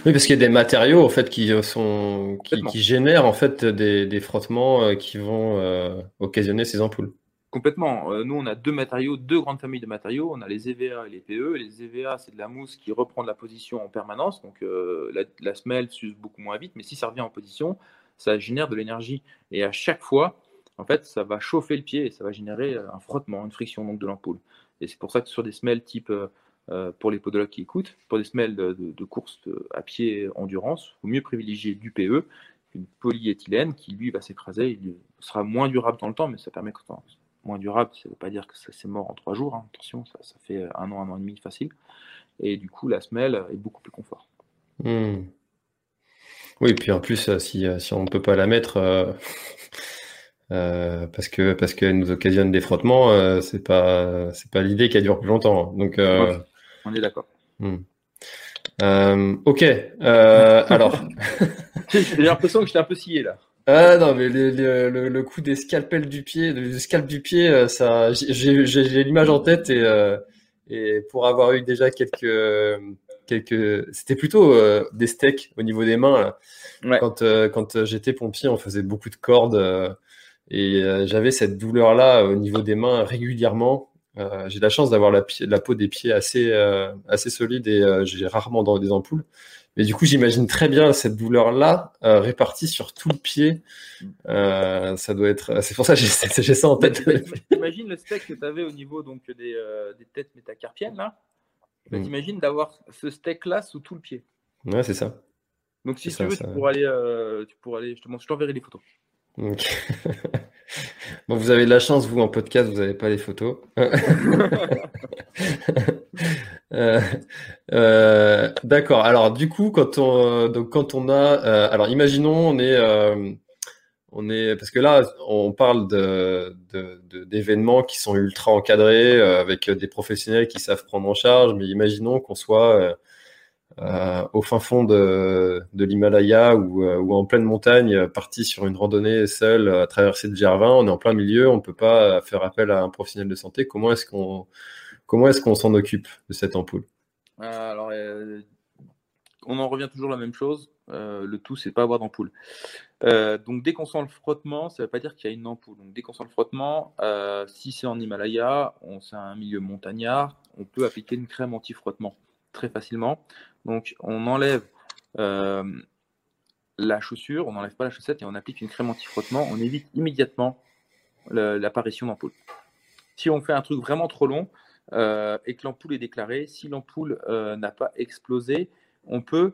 Oui, parce qu'il y a des matériaux en fait qui sont qui, génèrent en fait des, frottements euh, qui vont euh, occasionner ces ampoules. Complètement. Nous, on a deux matériaux, deux grandes familles de matériaux. On a les EVA et les PE. Les EVA, c'est de la mousse qui reprend de la position en permanence. Donc, la, semelle s'use beaucoup moins vite. Mais si ça revient en position, ça génère de l'énergie. Et à chaque fois, en fait, ça va chauffer le pied et ça va générer un frottement, une friction donc de l'ampoule. Et c'est pour ça que sur des semelles type euh, pour les podologues qui écoutent, pour des semelles de, course à pied endurance, il vaut mieux privilégier du PE qu'une polyéthylène qui, lui, va s'écraser. Il sera moins durable dans le temps, mais ça permet que moins durable, ça ne veut pas dire que ça c'est mort en trois jours. Hein. Attention, ça, fait un an, un an et demi facile. Et du coup, la semelle est beaucoup plus confort. Hmm. Oui, puis en plus, euh, euh, si on ne peut pas la mettre, parce que parce qu'elle nous occasionne des frottements, c'est pas c'est pas l'idée qu'elle dure plus longtemps. Donc on est d'accord. Hmm. Euh, ok. Euh, alors. J'ai l'impression que j'étais un peu scié là. Ah non, mais le, coup des scalpels du pied, du scalp du pied, euh, ça, j'ai l'image en tête et, et pour avoir eu déjà quelques, quelques, c'était plutôt des steaks au niveau des mains. Quand, quand j'étais pompier, on faisait beaucoup de cordes et j'avais cette douleur là au niveau des mains régulièrement. Euh, j'ai la chance d'avoir la, la, peau des pieds assez, euh, assez solide et euh, j'ai rarement dans des ampoules. Mais du coup, j'imagine très bien cette douleur-là répartie sur tout le pied. ça doit être. C'est pour ça que j'ai ça en tête. Imagine le steak que tu avais au niveau donc, des, des têtes métacarpiennes là? Mm. T'imagines d'avoir ce steak-là sous tout le pied? Ouais, c'est ça. Donc si tu veux, tu, pourras aller, tu pourras aller. Je t'enverrai les photos. bon, vous avez de la chance, vous, en podcast, vous n'avez pas les photos. Euh, euh, d'accord. Alors, du coup, quand on, donc, quand on a, euh, alors, imaginons, on est, on est, parce que là, on parle de, d'événements qui sont ultra encadrés avec des professionnels qui savent prendre en charge, mais imaginons qu'on soit euh, au fin fond de, l'Himalaya ou, euh, ou, en pleine montagne, parti sur une randonnée seule à traverser le GR20, on est en plein milieu, on ne peut pas faire appel à un professionnel de santé. Comment est-ce qu'on comment est-ce qu'on s'en occupe de cette ampoule? Euh, Alors, on en revient toujours à la même chose. le tout, c'est pas avoir d'ampoule. donc, dès qu'on sent le frottement, ça ne veut pas dire qu'il y a une ampoule. Donc, dès qu'on sent le frottement, si c'est en Himalaya, on c'est un milieu montagnard, on peut appliquer une crème anti-frottement très facilement. Donc on enlève euh, la chaussure, on n'enlève pas la chaussette et on applique une crème anti-frottement, on évite immédiatement l'apparition d'ampoule. Si on fait un truc vraiment trop long euh, et que l'ampoule est déclarée, si l'ampoule euh, n'a pas explosé, on peut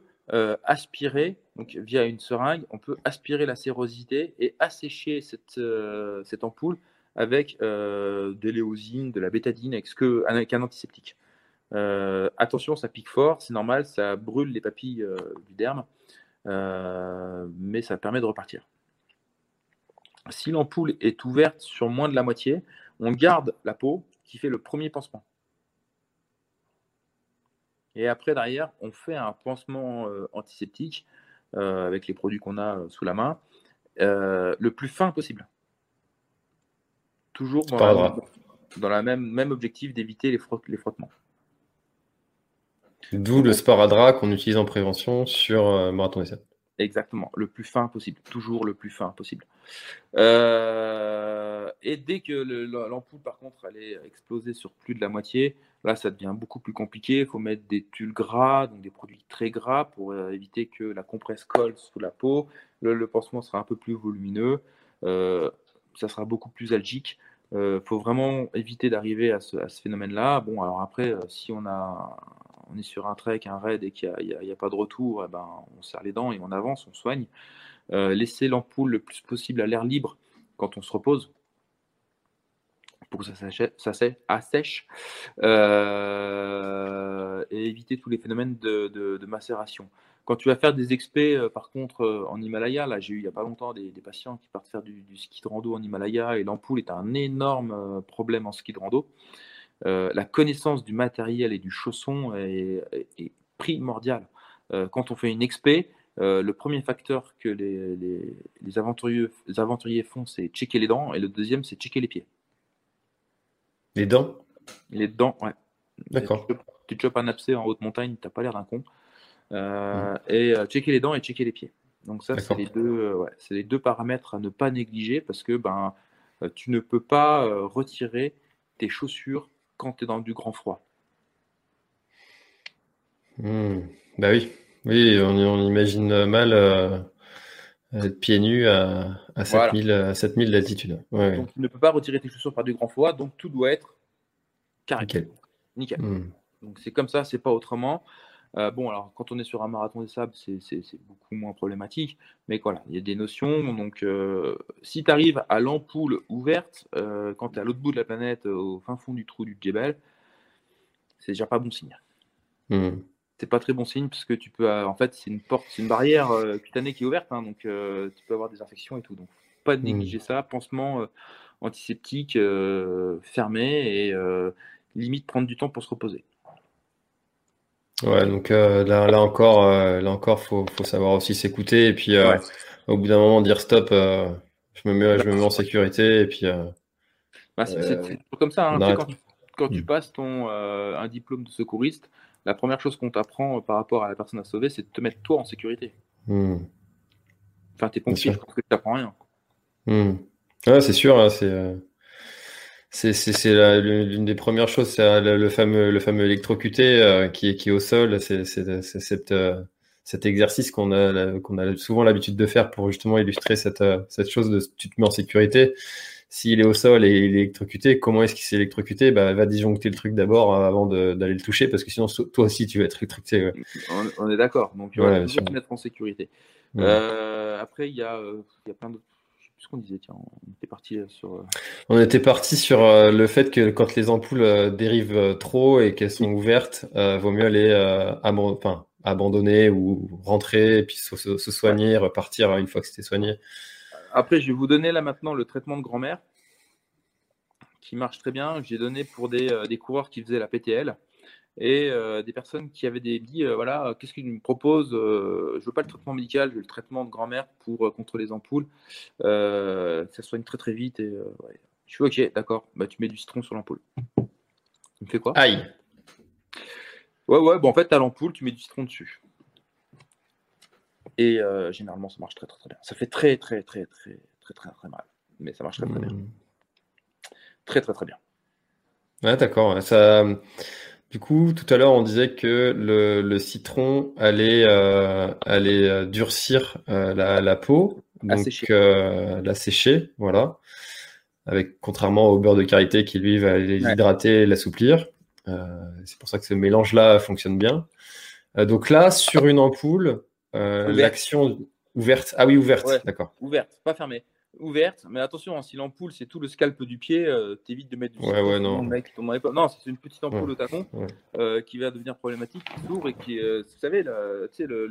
aspirer, donc via une seringue, on peut aspirer la sérosité et assécher cette, ampoule avec de l'éosine, de la bétadine, avec, ce avec un antiseptique. Attention, ça pique fort, c'est normal, ça brûle les papilles du derme, mais ça permet de repartir. Si l'ampoule est ouverte sur moins de la moitié, on garde la peau qui fait le premier pansement. Et après, derrière, on fait un pansement euh, antiseptique euh, avec les produits qu'on a euh, sous la main, le plus fin possible. Toujours dans, la, même, même objectif d'éviter les, les frottements. D'où le sparadrap qu'on utilise en prévention sur Marathon des Exactement, le plus fin possible, toujours le plus fin possible. Euh, et dès que l'ampoule, par contre, elle est explosée sur plus de la moitié, là, ça devient beaucoup plus compliqué. Il faut mettre des tulles gras, donc des produits très gras pour euh, éviter que la compresse colle sous la peau. Le, pansement sera un peu plus volumineux, euh, ça sera beaucoup plus algique. Il faut vraiment éviter d'arriver à ce, à ce phénomène-là. Bon, alors après, si on a on est sur un trek, un raid et qu'il n'y a, pas de retour, eh ben, on serre les dents et on avance, on soigne. Euh, laisser l'ampoule le plus possible à l'air libre quand on se repose pour que ça, assèche, euh, et éviter tous les phénomènes de, macération. Quand tu vas faire des expés, euh, par contre, en Himalaya, là j'ai eu il n'y a pas longtemps des, patients qui partent faire du, ski de rando en Himalaya et l'ampoule est un énorme problème en ski de rando. Euh, la connaissance du matériel et du chausson est, primordiale. Euh, quand on fait une expé, euh, le premier facteur que les, aventuriers, font, c'est checker les dents, et le deuxième, c'est checker les pieds. Les dents? Les dents, ouais. D'accord. Tu, chopes un abcès en haute montagne, t'as pas l'air d'un con. Mm. Et checker les dents et checker les pieds. Donc ça, c'est les, deux, les deux paramètres à ne pas négliger parce que ben, tu ne peux pas retirer tes chaussures quand tu es dans du grand froid. Hmm. Bah oui, oui, on, imagine mal euh, être pieds nus à, 7000, d'altitude. Donc tu ne peux pas retirer tes chaussures par du grand froid, donc tout doit être carré. Nickel. Hmm. Donc c'est comme ça, c'est pas autrement. Euh, bon, alors quand on est sur un marathon des sables, c'est beaucoup moins problématique, mais voilà, il y a des notions. Donc, euh, si tu arrives à l'ampoule ouverte, euh, quand tu es à l'autre bout de la planète, au fin fond du trou du Djebel, c'est déjà pas bon signe. Hmm. C'est pas très bon signe parce que tu peux, en fait, c'est une porte, c'est une barrière cutanée qui est ouverte, hein, donc tu peux avoir des infections et tout. Donc, pas de hmm. négliger ça. Pansement antiseptique fermé et limite prendre du temps pour se reposer. Ouais, donc euh, là, là encore, euh, là encore, faut, faut savoir aussi s'écouter et puis euh, au bout d'un moment dire stop, je me mets, je me mets en sécurité et puis. Bah, c'est comme ça. Hein, quand, tu, quand tu, hmm. passes ton un diplôme de secouriste, la première chose qu'on t'apprend par rapport à la personne à sauver, c'est de te mettre toi en sécurité. Hmm. Enfin, t'es pompier, je pense que tu n'apprends rien. Ouais, c'est sûr, hein, c'est. C'est l'une des premières choses, c'est le, fameux, le fameux électrocuté euh, qui, est, qui est au sol. C'est euh, cet exercice qu'on a, qu'on a souvent l'habitude de faire pour justement illustrer cette, euh, cette chose de tu te mets en sécurité. S'il est au sol et il est électrocuté, comment est-ce qu'il s'est électrocuté? Bah, Va disjoncter le truc d'abord avant d'aller le toucher parce que sinon toi aussi tu vas être électrocuté. On, est d'accord. Donc, il va se mettre en sécurité. après, il y y a plein d'autres ce qu'on disait Tiens, on était parti euh, sur. Euh, on était parti sur euh, le fait que quand les ampoules dérivent trop et qu'elles sont ouvertes, vaut mieux aller abandonner ou rentrer et puis se, soigner, repartir une fois que c'était soigné. Après, je vais vous donner là maintenant le traitement de grand-mère qui marche très bien. J'ai donné pour des, des, coureurs qui faisaient la PTL et euh, des personnes qui avaient des, dit euh, voilà, qu'est-ce qu'ils me proposent euh, Je veux pas le traitement médical, je veux le traitement de grand-mère pour contre les ampoules. ça soigne très très vite. Et, Je suis ok, d'accord, bah, tu mets du citron sur l'ampoule. Tu me fais quoi? Aïe Ouais, ouais, bon, en fait, à l'ampoule, tu mets du citron dessus. Et généralement, ça marche très très très bien. Ça fait très très très très très très très mal, mais ça marche très très bien. Hmm. Très très très bien. Ouais, d'accord. Ça. Du coup, tout à l'heure, on disait que le, citron allait, euh, euh, durcir euh, la, peau, donc la sécher, voilà. Avec, contrairement au beurre de karité qui lui va l'hydrater et l'assouplir. c'est pour ça que ce mélange-là fonctionne bien. donc là, sur une ampoule, l'action ouverte. Ah oui, ouverte, d'accord. Ouverte, pas fermée. Ouverte. Mais attention, hein, si l'ampoule c'est tout le scalp du pied, euh, t'évites de mettre du Ouais, ouais, non. Mec. Non, c'est une petite ampoule Ouais, au ouais. euh, qui va devenir problématique, qui s'ouvre et qui, euh, vous savez, le,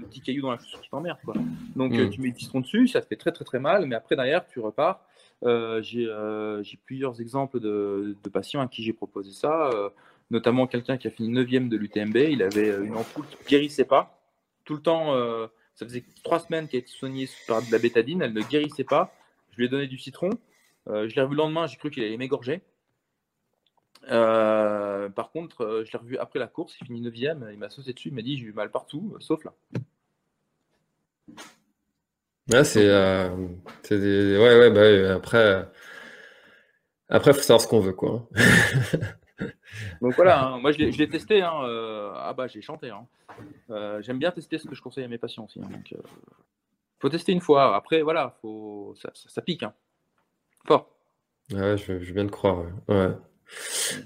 petit caillou dans la chaussure qui t'emmerde. Quoi. Donc Mm. euh, tu mets du citron dessus, ça te fait très très très mal, mais après derrière tu repars. J'ai j'ai plusieurs exemples de, de patients à qui j'ai proposé ça, notamment quelqu'un qui a fini 9 de l'UTMB, il avait une ampoule qui ne guérissait pas. Tout le temps, ça faisait trois semaines qu'elle était soignée par de la bétadine, elle ne guérissait pas. Je lui ai donné du citron. Euh, je l'ai revu le lendemain, j'ai cru qu'il allait m'égorger. Euh, par contre, euh, je l'ai revu après la course, il finit 9 il m'a sauté dessus, il m'a dit j'ai eu mal partout, sauf là. Ouais, c'est des... ouais, ouais, bah, après, après, faut savoir ce qu'on veut, quoi. Donc voilà, hein, moi je l'ai testé. hein, euh, ah bah j'ai chanté. hein. Euh, J'aime bien tester ce que je conseille à mes patients aussi. donc, euh, faut tester une fois. Après, voilà, faut... ça, ça- ça pique. hein. Fort. Ah Ouais, je, bien te croire. Ouais. Ouais.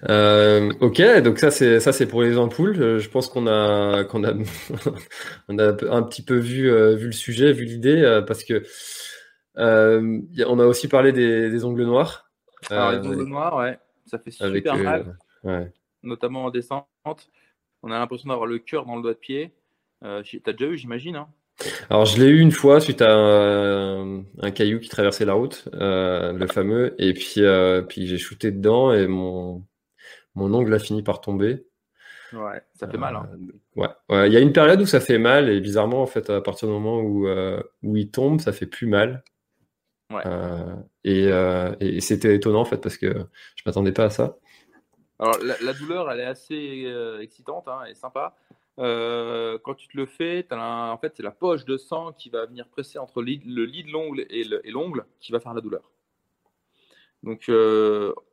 Euh, ok, donc ça c'est ça c'est pour les ampoules. Euh, Je pense qu'on a qu'on a on a un petit peu vu euh, vu le sujet, vu l'idée, euh, parce que on a aussi parlé des, des ongles noirs. Alors, euh, les ongles noirs, ouais, ça fait super mal, ouais. notamment en descente. On a l'impression d'avoir le cœur dans le doigt de pied. J'ai- T'as déjà eu, j'imagine. Hein? Alors je l'ai eu une fois suite à un, un caillou qui traversait la route, euh, le fameux, et puis euh, puis j'ai shooté dedans et mon mon ongle a fini par tomber. ouais, ça fait mal. Hein. Ouais, ouais, il y a une période où ça fait mal et bizarrement en fait à partir du moment où euh, où il tombe, ça fait plus mal. Ouais. Euh, et euh, et c'était étonnant en fait parce que je m'attendais pas à ça. Alors, la, la douleur, elle est assez euh, excitante hein, et sympa. Euh, quand tu te le fais, en fait, c'est la poche de sang qui va venir presser entre le lit, de l'ongle et le- et l'ongle qui va faire la douleur. Donc, tu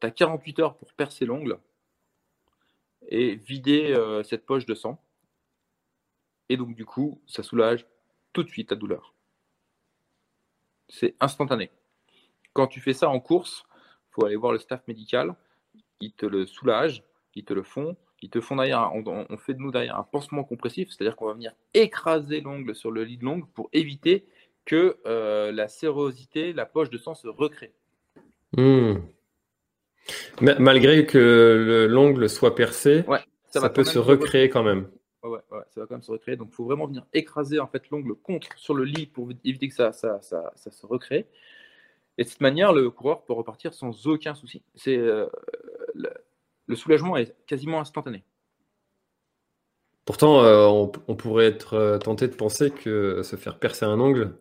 as 48 heures pour percer l'ongle et vider euh, cette poche de sang. Et donc, du coup, ça soulage tout de suite ta douleur. C'est instantané. Quand tu fais ça en course, il faut aller voir le staff médical ils te le soulagent, ils te le font, ils te font derrière, on, fait de nous derrière un pansement compressif, c'est-à-dire qu'on va venir écraser l'ongle sur le lit de l'ongle pour éviter que euh, la sérosité, la poche de sang se recrée. Hmm. Ma- Malgré que le- l'ongle soit percé, Ouais, ça, peut se recréer quand même. Ouais, ouais, ouais, ça va quand même se recréer. Donc, il faut vraiment venir écraser en fait l'ongle contre sur le lit pour éviter que ça, ça, ça, ça se recrée. Et de cette manière, le coureur peut repartir sans aucun souci. C'est euh, le, soulagement est quasiment instantané. Pourtant, euh, on, on pourrait être euh, tenté de penser que se faire percer un ongle,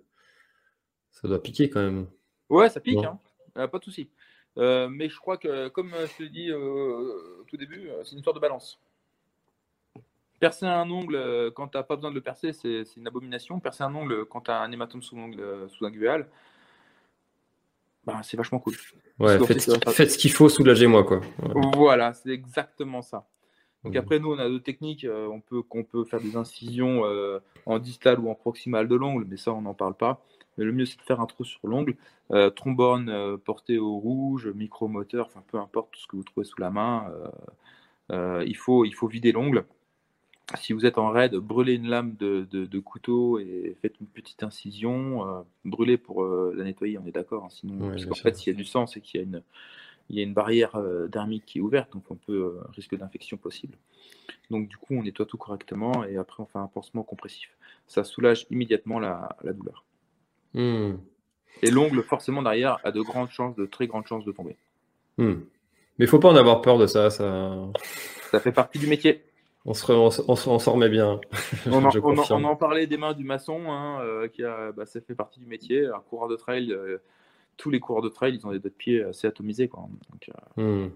ça doit piquer quand même. Ouais, ça pique, hein. Euh, pas de souci. Euh, mais je crois que, comme je te l'ai dit euh, au tout début, c'est une histoire de balance. Percer un ongle quand tu n'as pas besoin de le percer, c'est une abomination. Percer un ongle quand tu as un hématome sous l'ongle sous ben, c'est vachement cool. Ouais, Donc, faites, ce qu'il faut, soulagez-moi quoi. Ouais. Voilà, c'est exactement ça. Donc après, nous, on a d'autres techniques. euh, on, peut, peut faire des incisions euh, en distal ou en proximal de l'ongle, mais ça, on n'en parle pas. Mais le mieux, c'est de faire un trou sur l'ongle. Euh, trombone euh, porté au rouge, micromoteur, enfin peu importe tout ce que vous trouvez sous la main. euh, euh, il, faut, il faut vider l'ongle. Si vous êtes en raid, brûlez une lame de, de- de couteau et faites une petite incision. euh, brûlez pour euh, la nettoyer, on est d'accord. hein, sinon, Ouais, parce qu'en fait, s'il y a du sang, c'est qu'il y a une, il y a une barrière euh, dermique qui est ouverte, donc on peut risque d'infection possible. Donc du coup, on nettoie tout correctement et après on fait un pansement compressif. Ça soulage immédiatement la, la douleur. Hmm. Et l'ongle, forcément derrière, a de grandes chances, de très grandes chances de tomber. Hmm. Mais il faut pas en avoir peur de ça, ça. Ça fait partie du métier. On se, re- on se- on se- on s'en remet bien. On en, on parlait des mains du maçon, hein, euh, qui a, bah, ça fait partie du métier. Un coureur de trail, euh, tous les coureurs de trail, ils ont des doigts de pied assez atomisés. Quoi. Donc, euh, Hmm.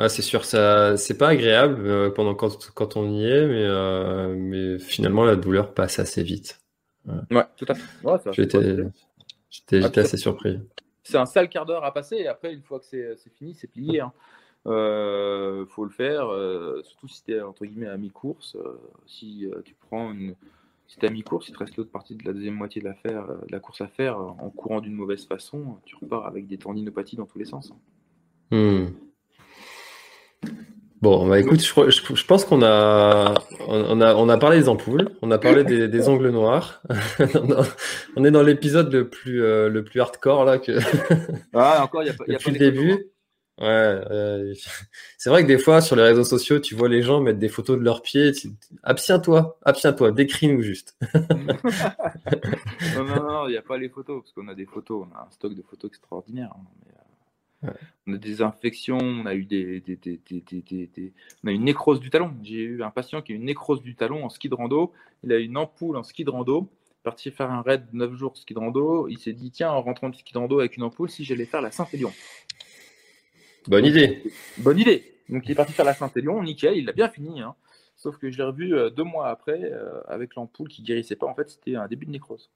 Ah, c'est sûr, ça, c'est pas agréable pendant quand, quand on y est, mais, mais finalement la douleur passe assez vite. ouais, tout à fait. Ouais, J'étais, assez surpris. c'est un sale quart d'heure à passer et après une fois que c'est c'est fini c'est plié hein. Euh, faut le faire euh, surtout si tu es entre guillemets à mi-course euh, si euh, tu prends une si t'es à mi-course il te reste l'autre partie de la deuxième moitié de la, faire, de la course à faire en courant d'une mauvaise façon tu repars avec des tendinopathies dans tous les sens. Hmm. Bon, bah écoute, je, je, pense qu'on a on, a, on a parlé des ampoules, on a parlé des, des ongles noirs. on est dans l'épisode le plus euh, le plus hardcore là que. Ah, encore, il y a, y a depuis le début. Ouais, c'est vrai que des fois sur les réseaux sociaux, tu vois les gens mettre des photos de leurs pieds. Abstiens-toi, abstiens-toi, décris-nous juste. non, non, non, il n'y a pas les photos parce qu'on a des photos, on a un stock de photos extraordinaire. Hein, euh, on a des infections, on a eu des, des, des, des, on a une nécrose du talon. J'ai eu un patient qui a une nécrose du talon en ski de rando. Il a une ampoule en ski de rando parti faire un raid de 9 jours ski de rando. Il s'est dit, tiens, en rentrant de ski de rando avec une ampoule, si j'allais faire la Saint-Élion. Bonne idée. Bonne idée. Donc il est parti faire la Saint-Élion, nickel, il l'a bien fini. Hein. Sauf que je l'ai revu euh, deux mois après euh, avec l'ampoule qui guérissait pas. En fait, c'était un début de nécrose.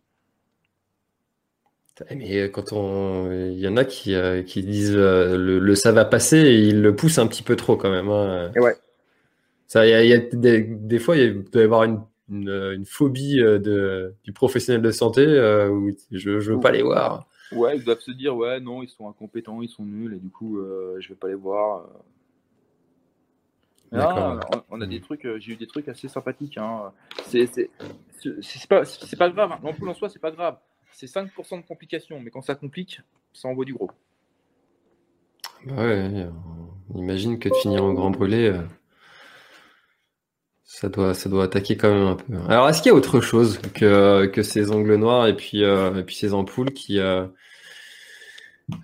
Mais quand on, il y en a qui, euh, qui disent le, ça va passer et ils le poussent un petit peu trop quand même. Hein. Et ouais. Ça, y a, des, des, fois, il doit y avoir une, une, phobie de, du professionnel de santé où je, ne veux pas les voir. Ouais, ils doivent se dire, ouais, non, ils sont incompétents, ils sont nuls, et du coup, euh, je vais pas les voir. Ah, on, a des hmm. trucs, euh, j'ai eu des trucs assez sympathiques. Hein. C'est pas, pas grave, hein. l'ampoule en soi, c'est pas grave. C'est 5% de complications, mais quand ça complique, ça envoie du gros. Bah ouais, on imagine que de finir en grand brûlé, euh, ça, doit, ça doit attaquer quand même un peu. Alors, est-ce qu'il y a autre chose que, que ces ongles noirs et puis, et puis ces ampoules qui,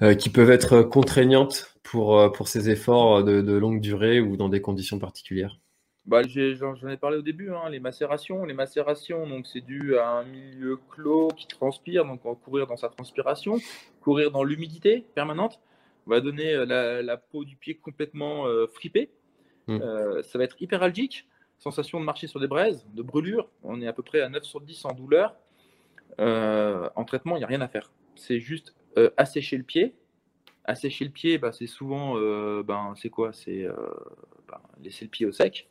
euh, qui peuvent être contraignantes pour, euh, pour ces efforts de, longue durée ou dans des conditions particulières? Bah, J'en ai, parlé au début, hein, les macérations. Les macérations, donc c'est dû à un milieu clos qui transpire, donc on va courir dans sa transpiration, courir dans l'humidité permanente, va donner euh, la, peau du pied complètement fripée. Hmm. ça va être hyperalgique, sensation de marcher sur des braises, de brûlure. On est à peu près à 9 sur 10 en douleur. en traitement, il n'y a rien à faire. C'est juste euh, assécher le pied. Assécher le pied, bah, c'est souvent, euh, ben, c'est quoi? C'est euh, ben, laisser le pied au sec.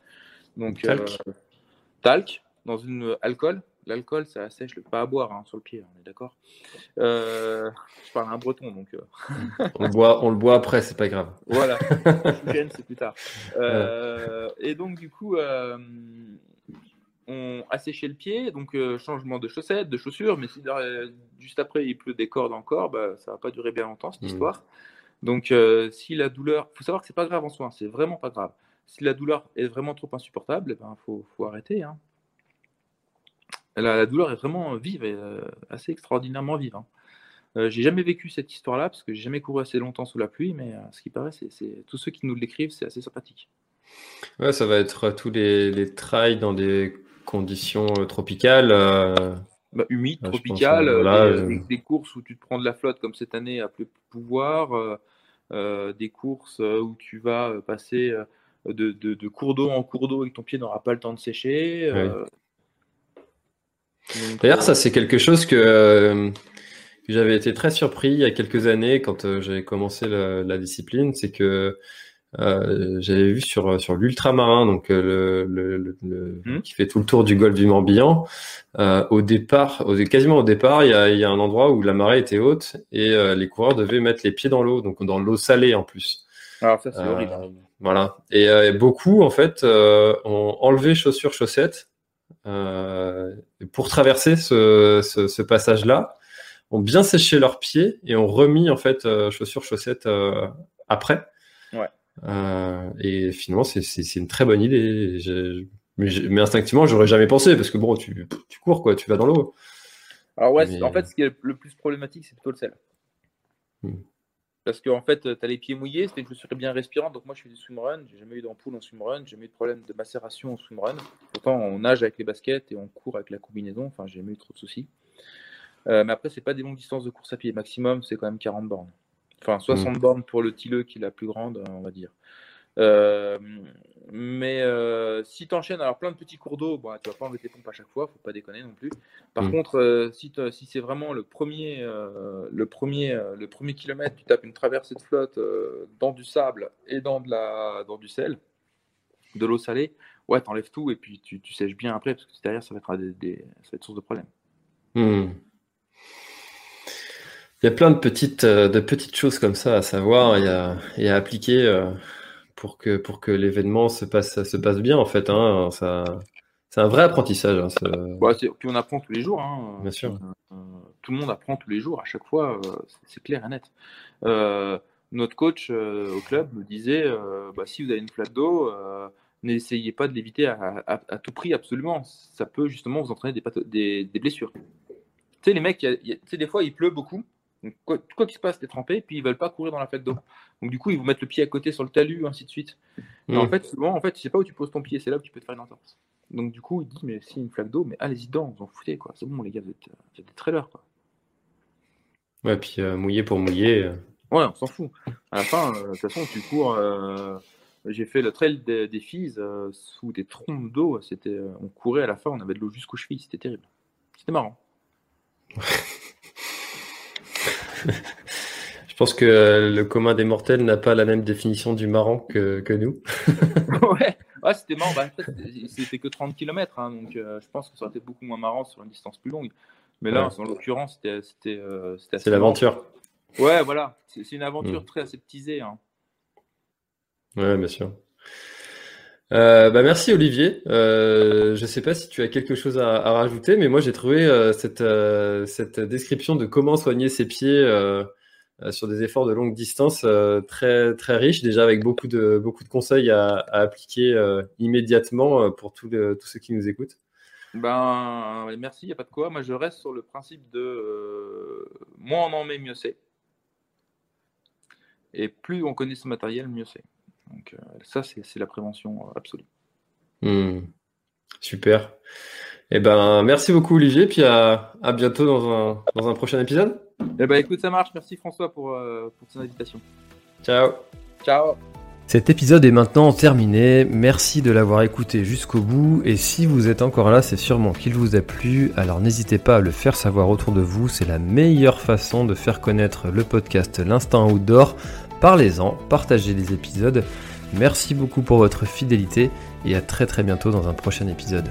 Donc, talc. dans une alcool. L'alcool, ça assèche le pas à boire hein, sur le pied, on est d'accord. je parle un breton, donc. on, le boit, on le boit après, c'est pas grave. Voilà, c'est plus tard. et donc, du coup, on asséché le pied, donc euh, changement de chaussettes, de chaussures, mais si juste après il pleut des cordes encore, bah, ça va pas durer bien longtemps cette mmh. histoire. Donc euh, si la douleur, faut savoir que c'est pas grave en soi, c'est vraiment pas grave. Si la douleur est vraiment trop insupportable, il eh ben, faut, arrêter. Hein. La, douleur est vraiment vive, et, euh, assez extraordinairement vive. Hein. j'ai jamais vécu cette histoire-là parce que j'ai jamais couru assez longtemps sous la pluie, mais ce qui paraît, c'est tous ceux qui nous l'écrivent, c'est assez sympathique. Ouais, ça va être tous les, les trails dans des conditions euh, tropicales. Euh, bah, humides, tropicales, euh, des, courses où tu te prends de la flotte comme cette année à plus pouvoir, des courses où tu vas passer de, cours d'eau en cours d'eau et que ton pied n'aura pas le temps de sécher. D'ailleurs, ça c'est quelque chose que, j'avais été très surpris il y a quelques années quand j'avais commencé la discipline, c'est que euh, j'avais vu sur sur l'ultramarin, donc euh, le, le, hmm. qui fait tout le tour du golfe du Morbihan. Euh, au départ, au, quasiment au départ, il y a, y a, un endroit où la marée était haute et euh, les coureurs devaient mettre les pieds dans l'eau, donc dans l'eau salée en plus. Alors ça c'est horrible. Voilà. Et, beaucoup en fait ont enlevé chaussures chaussettes pour traverser ce, ce, ce passage-là, ont bien séché leurs pieds et ont remis en fait chaussures chaussettes après. Ouais. Euh, et finalement, c'est une très bonne idée. Mais, mais, instinctivement, j'aurais jamais pensé parce que bon, tu, tu, cours quoi, tu vas dans l'eau. Alors ouais, en fait, ce qui est le plus problématique, c'est plutôt le sel. Hmm. Parce qu'en en fait, tu as les pieds mouillés, c'était une chaussure bien respirante. Donc moi, je fais du swimrun. J'ai jamais eu d'ampoule en swimrun. J'ai jamais eu de problème de macération en swimrun. Pourtant, on nage avec les baskets et on court avec la combinaison. Enfin, j'ai jamais eu trop de soucis. Euh, mais après, c'est pas des longues distances de course à pied. Maximum, c'est quand même 40 bornes. Enfin, 60 mm. bornes pour le Tilleux qui est la plus grande, on va dire. Euh, mais euh, si tu enchaînes alors plein de petits cours d'eau, bon, tu vas pas enlever tes pompes à chaque fois, faut pas déconner non plus. Par mm. contre, euh, si, si c'est vraiment le premier, le, premier, le premier kilomètre, tu tapes une traversée de flotte dans du sable et dans, de la, dans du sel, de l'eau salée, ouais, t'enlèves tout et puis tu, tu, sèches bien après parce que derrière ça va être, des, ça va être source de problème. Mm. Il y a plein de petites, de petites choses comme ça à savoir et à, et à appliquer pour que, pour que l'événement se passe, se passe bien, en fait. Hein, ça, c'est un vrai apprentissage. Hein, bah, puis on apprend tous les jours. Hein. Bien sûr. Euh, tout le monde apprend tous les jours, à chaque fois, euh, c'est clair et net. Euh, notre coach au club me disait bah, si vous avez une flaque d'eau, n'essayez pas de l'éviter à, tout prix, absolument. Ça peut justement vous entraîner des, des, blessures. Tu sais, les mecs, y des fois, il pleut beaucoup. Quoi qu'il se passe, t'es trempé, puis ils veulent pas courir dans la flaque d'eau. Donc, du coup, ils vous mettent le pied à côté sur le talus, ainsi de suite. en mmh. fait, souvent, en fait, tu sais pas où tu poses ton pied, c'est là où tu peux te faire une entorse. Donc du coup, il dit, mais si une flaque d'eau, mais allez-y dedans, vous en foutez, quoi. C'est bon, les gars, vous êtes, des trailers, quoi. Ouais, puis euh, mouiller pour mouiller. Euh. Ouais, on s'en fout. À la fin, euh, de toute façon, tu cours. J'ai fait le trail des, des filles sous des trompes d'eau. C'était, on courait à la fin, on avait de l'eau jusqu'aux chevilles. C'était terrible. C'était marrant. Je pense que le commun des mortels n'a pas la même définition du marrant que, que nous. ouais. Ouais, c'était marrant. Bah, c'était que 30 km, hein, donc euh, je pense que ça aurait été beaucoup moins marrant sur une distance plus longue. Mais là, en l'occurrence, c'était euh, C'est l'aventure. Ouais, voilà. C'est une aventure mm. très aseptisée. Hein. Ouais, bien sûr. Euh, bah merci Olivier. je ne sais pas si tu as quelque chose à, à rajouter, mais moi j'ai trouvé cette, cette description de comment soigner ses pieds euh, sur des efforts de longue distance euh, très très riches, déjà avec beaucoup de beaucoup de conseils à, appliquer euh, immédiatement pour tous ceux qui nous écoutent. Ben merci, il n'y a pas de quoi. Moi je reste sur le principe de moins on en met, mieux c'est. Et plus on connaît ce matériel, mieux c'est. Donc ça c'est la prévention absolue. Hmm. Super. Eh ben, merci beaucoup Olivier, puis à, à bientôt dans un, dans un prochain épisode. Eh ben écoute, ça marche. Merci François pour, euh, pour ton invitation. Ciao. Ciao. Cet épisode est maintenant terminé. Merci de l'avoir écouté jusqu'au bout. Et si vous êtes encore là, c'est sûrement qu'il vous a plu. Alors n'hésitez pas à le faire savoir autour de vous. C'est la meilleure façon de faire connaître le podcast L'Instinct Outdoor. Parlez-en, partagez les épisodes. Merci beaucoup pour votre fidélité et à très très bientôt dans un prochain épisode.